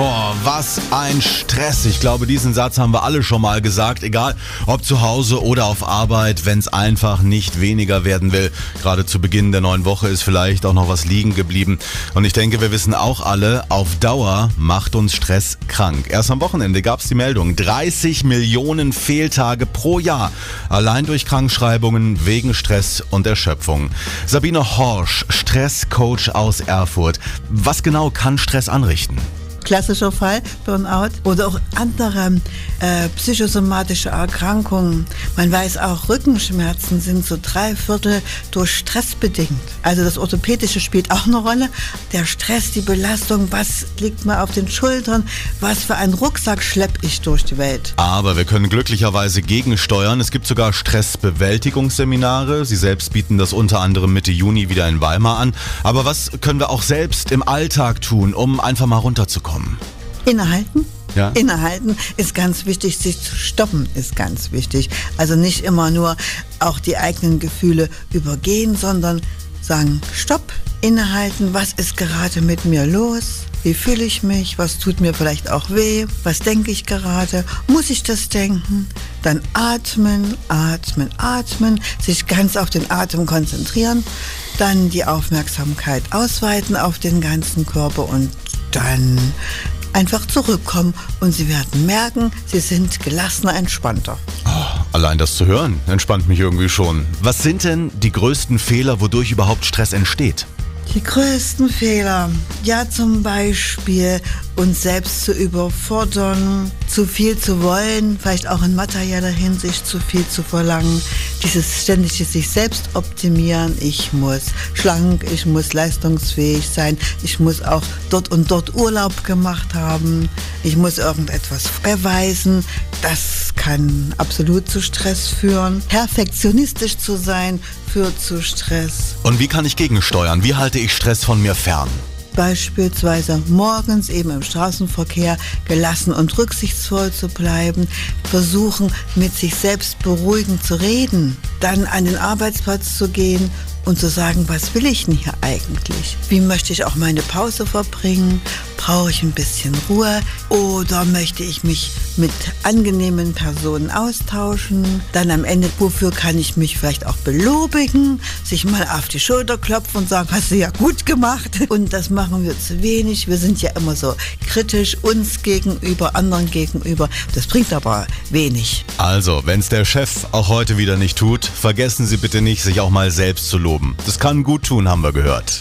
Boah, was ein Stress. Ich glaube, diesen Satz haben wir alle schon mal gesagt. Egal, ob zu Hause oder auf Arbeit, wenn es einfach nicht weniger werden will. Gerade zu Beginn der neuen Woche ist vielleicht auch noch was liegen geblieben. Und ich denke, wir wissen auch alle, auf Dauer macht uns Stress krank. Erst am Wochenende gab es die Meldung, 30 Millionen Fehltage pro Jahr. Allein durch Krankschreibungen wegen Stress und Erschöpfung. Sabine Horsch, Stresscoach aus Erfurt. Was genau kann Stress anrichten? Klassischer Fall, Burnout oder auch andere äh, psychosomatische Erkrankungen. Man weiß auch, Rückenschmerzen sind so drei Viertel durch Stress bedingt. Also das Orthopädische spielt auch eine Rolle. Der Stress, die Belastung, was liegt mir auf den Schultern, was für einen Rucksack schleppe ich durch die Welt. Aber wir können glücklicherweise gegensteuern. Es gibt sogar Stressbewältigungsseminare. Sie selbst bieten das unter anderem Mitte Juni wieder in Weimar an. Aber was können wir auch selbst im Alltag tun, um einfach mal runterzukommen? Innehalten. Ja. Innehalten ist ganz wichtig, sich zu stoppen ist ganz wichtig. Also nicht immer nur auch die eigenen Gefühle übergehen, sondern sagen, stopp, innehalten, was ist gerade mit mir los? Wie fühle ich mich? Was tut mir vielleicht auch weh? Was denke ich gerade? Muss ich das denken? Dann atmen, atmen, atmen, sich ganz auf den Atem konzentrieren, dann die Aufmerksamkeit ausweiten auf den ganzen Körper und dann einfach zurückkommen und Sie werden merken, Sie sind gelassener, entspannter. Oh, allein das zu hören entspannt mich irgendwie schon. Was sind denn die größten Fehler, wodurch überhaupt Stress entsteht? Die größten Fehler, ja zum Beispiel uns selbst zu überfordern, zu viel zu wollen, vielleicht auch in materieller Hinsicht zu viel zu verlangen, dieses ständige sich selbst optimieren, ich muss schlank, ich muss leistungsfähig sein, ich muss auch dort und dort Urlaub gemacht haben, ich muss irgendetwas beweisen, das kann absolut zu Stress führen. Perfektionistisch zu sein führt zu Stress. Und wie kann ich gegensteuern? Wie halte ich Stress von mir fern? beispielsweise morgens eben im Straßenverkehr gelassen und rücksichtsvoll zu bleiben, versuchen mit sich selbst beruhigend zu reden, dann an den Arbeitsplatz zu gehen und zu sagen, was will ich denn hier eigentlich? Wie möchte ich auch meine Pause verbringen? Brauche ich ein bisschen Ruhe oder möchte ich mich mit angenehmen Personen austauschen? Dann am Ende, wofür kann ich mich vielleicht auch belobigen? Sich mal auf die Schulter klopfen und sagen, hast du ja gut gemacht. Und das machen wir zu wenig. Wir sind ja immer so kritisch uns gegenüber, anderen gegenüber. Das bringt aber wenig. Also, wenn es der Chef auch heute wieder nicht tut, vergessen Sie bitte nicht, sich auch mal selbst zu loben. Das kann gut tun, haben wir gehört.